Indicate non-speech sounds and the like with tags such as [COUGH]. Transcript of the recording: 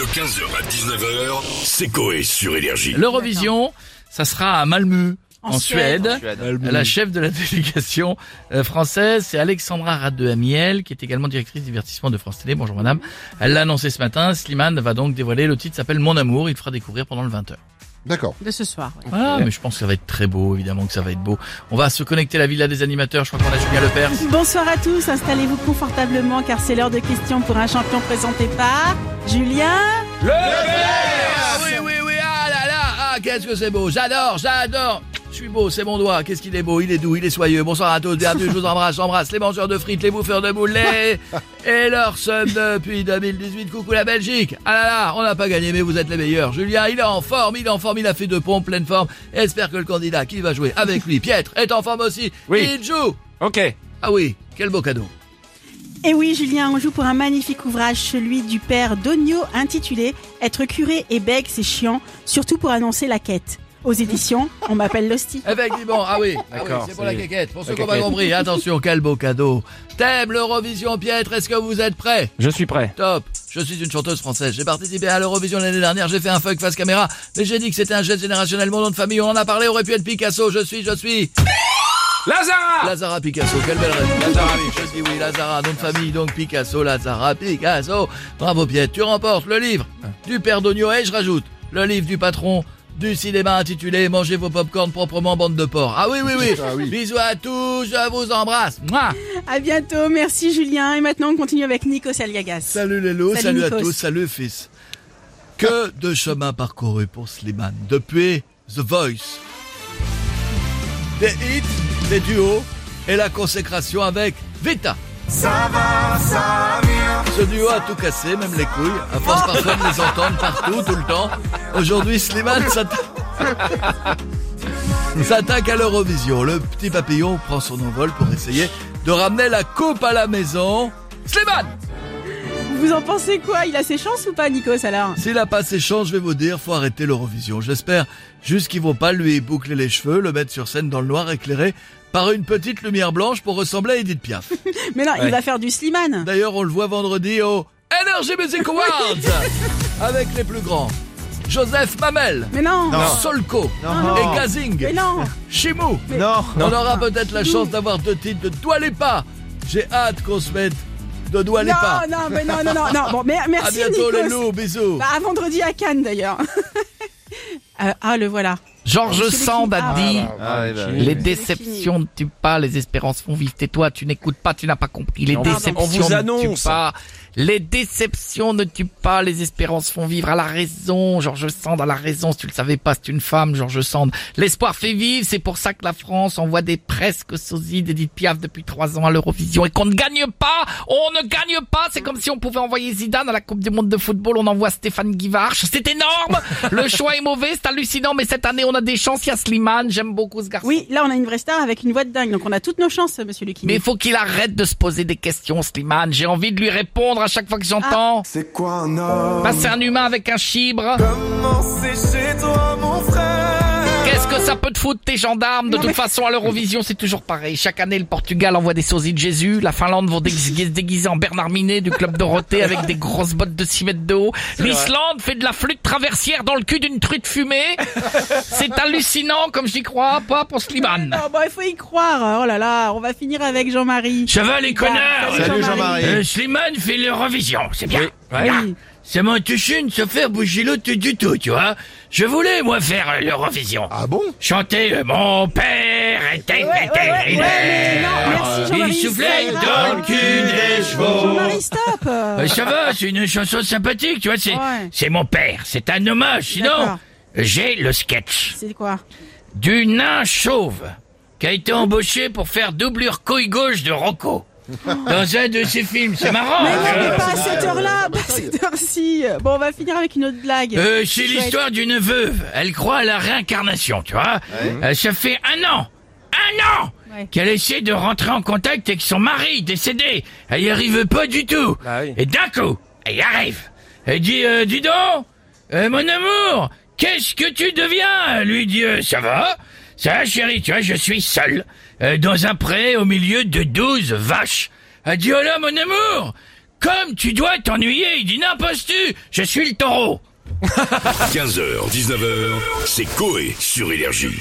De 15h à 19h, c'est Coé sur Énergie. L'Eurovision, ça sera à Malmö. En, En Suède, Suède. la chef de la [LAUGHS] délégation euh, française, c'est Alexandra Radde-Amiel, qui est également directrice divertissement de France Télé. Bonjour madame. Elle l'a annoncé ce matin. Slimane va donc dévoiler. Le titre s'appelle Mon amour. Il fera découvrir pendant le 20h. D'accord. de ce soir. ouais. Voilà, mais je pense que ça va être très beau, évidemment que ça va être beau. On va se connecter à la villa des animateurs. Je crois qu'on a Julien Lepers. Bonsoir à tous, installez-vous confortablement car c'est l'heure de questions pour un champion présenté par Julien. Ah oui, oui, oui, ah là là, ah qu'est-ce que c'est beau, j'adore, j'adore. Je suis beau, c'est mon doigt, qu'est-ce qu'il est beau, il est doux, il est soyeux. Bonsoir à tous, bienvenue, je vous embrasse, j'embrasse les mangeurs de frites, les bouffeurs de boules, les... [LAUGHS] et leur somme depuis 2018. Coucou la Belgique. Ah là là, on n'a pas gagné, mais vous êtes les meilleurs. Julien, il est en forme, il est en forme, il a fait deux pompes, pleine forme. Espère que le candidat qui va jouer avec lui, Pietre, est en forme aussi. Oui. Il joue. Ok. Ah oui, quel beau cadeau. Et oui Julien, on joue pour un magnifique ouvrage, celui du père Dogno intitulé Être curé et bègue c'est chiant, surtout pour annoncer la quête. Aux éditions, on m'appelle Losty. Effectivement, ah oui, [LAUGHS] ah oui, D'accord, c'est pour la quéquette, pour ceux qui ont pas compris. Attention, quel beau cadeau. Thème l'Eurovision, Pietre, est-ce que vous êtes prêts? Je suis prêt. Top Je suis une chanteuse française. J'ai participé à l'Eurovision l'année dernière. J'ai fait un fuck face caméra. Mais j'ai dit que c'était un geste générationnel. Mon nom de famille, on en a parlé, aurait pu être Picasso. Je suis, je suis... Lazara Lazara Picasso. Quelle belle rêve. Lazara, oui, je dis oui. Lazara, nom de famille, donc Picasso. Lazara Picasso. Bravo, Piette. Tu remportes le livre du père d'Ogno et je rajoute le livre du patron du cinéma intitulé Mangez vos popcorn proprement, bande de porc. Ah oui, oui, oui. Ah oui. Bisous à tous. Je vous embrasse. Mouah. À bientôt, merci Julien. Et maintenant on continue avec Nikos Aliagas. Salut les loups, Salut, salut, à tous, salut fils. Que de chemin parcouru pour Slimane depuis The Voice. Des hits, des duos et la consécration avec Vita. Ce duo a tout cassé, même les couilles, à force parfois de les entendre partout, tout le temps. Aujourd'hui, Slimane s'atta- [LAUGHS] s'attaque à l'Eurovision. Le petit papillon prend son envol pour essayer de ramener la coupe à la maison. Slimane Vous en pensez quoi? Il a ses chances ou pas Nikos alors? S'il a pas ses chances, je vais vous dire, faut arrêter l'Eurovision. J'espère juste qu'ils vont pas lui boucler les cheveux, le mettre sur scène dans le noir éclairé par une petite lumière blanche pour ressembler à Edith Piaf. [LAUGHS] Mais non, il va faire du Slimane. D'ailleurs, on le voit vendredi au Energy Music Awards [LAUGHS] avec les plus grands. Joseph Mamel, Mais non, Solko Non. et Gazing, Mais non Chimou. Non. On aura peut-être la chance d'avoir deux titres de Dua Lipa. J'ai hâte qu'on se mette Dua Lipa. Non, non, mais non, non, non, non. Bon, mais, [LAUGHS] À merci bientôt les Nikos. loups, bisous. Bah, à vendredi à Cannes d'ailleurs. [LAUGHS] Euh, ah, le voilà. Georges Sand a dit... Ah, bah, oui. Les déceptions ne tuent pas, les espérances font vivre. Tais-toi, tu n'écoutes pas, tu n'as pas compris. Les On- déceptions on vous ne tuent annonce. pas. Les déceptions ne tuent pas, les espérances font vivre. À la raison, Georges Sand a la raison. Si tu le savais pas, c'est une femme, Georges Sand. L'espoir fait vivre, c'est pour ça que la France envoie des presque sosies d'Edith Piaf depuis trois ans à l'Eurovision et qu'on ne gagne pas. On ne gagne pas. C'est comme si on pouvait envoyer Zidane à la Coupe du Monde de football. On envoie Stéphane Guivarch. C'est énorme. [LAUGHS] Le choix est mauvais, c'est hallucinant, mais cette année on a des chances. Il y a Slimane. J'aime beaucoup ce garçon. Oui, là on a une vraie star avec une voix de dingue, donc on a toutes nos chances, monsieur Lucky. Mais il faut qu'il arrête de se poser des questions, Slimane. J'ai envie de lui répondre à chaque fois que j'entends. C'est quoi un homme? Bah, c'est un humain avec un chibre. Comment c'est chez toi mon frère? Qu'est-ce que ça peut te foutre, tes gendarmes? De toute façon, à l'Eurovision, c'est toujours pareil. Chaque année, le Portugal envoie des sosies de Jésus. La Finlande vont [LAUGHS] déguiser, se déguiser en Bernard Minet du club Dorothée avec des grosses bottes de 6 mètres de haut. L'Islande fait de la flûte traversière dans le cul d'une truite fumée. [LAUGHS] C'est hallucinant, comme j'y crois, pas pour Slimane. Oh, bah, il faut y croire. Oh là là, on va finir avec Jean-Marie. Ça va, les connards? Salut, Jean-Marie. Euh, Slimane fait l'Eurovision, c'est bien. Ouais. Bien. Ça m'a touché de se faire bouger l'autre du tout, tu vois. Je voulais, moi, faire euh, l'Eurovision. Ah bon? Chanter euh, Mon père était Ouais, ouais, ouais, ouais, mais non, merci Il soufflait dans le cul des chevaux. Jean-Marie, stop. Euh, ça va, c'est une chanson sympathique, tu vois. C'est Ouais. c'est mon père, c'est un hommage. Sinon, D'accord. j'ai le sketch C'est quoi? Du nain chauve qui a été embauché pour faire doublure couille gauche de Rocco. Dans un de ses films, c'est marrant. Mais non, hein. mais pas à cette heure-là, pas à cette heure-ci. Bon, on va finir avec une autre blague. Euh, c'est l'histoire d'une veuve. Elle croit à la réincarnation, tu vois. Euh, ça fait un an, un an, Ouais. qu'elle essaie de rentrer en contact avec son mari décédé. Elle y arrive pas du tout. Bah oui. Et d'un coup, elle y arrive. Elle dit, euh, dis donc, euh, mon amour, qu'est-ce que tu deviens? Elle lui dit, euh, ça va ça, chérie, tu vois, je suis seul, euh, dans un pré au milieu de douze vaches. Adiola, oh mon amour Comme tu dois t'ennuyer, il dit n'impostes-tu Je suis le taureau [LAUGHS] 15h, 19h, c'est Coé sur Énergie.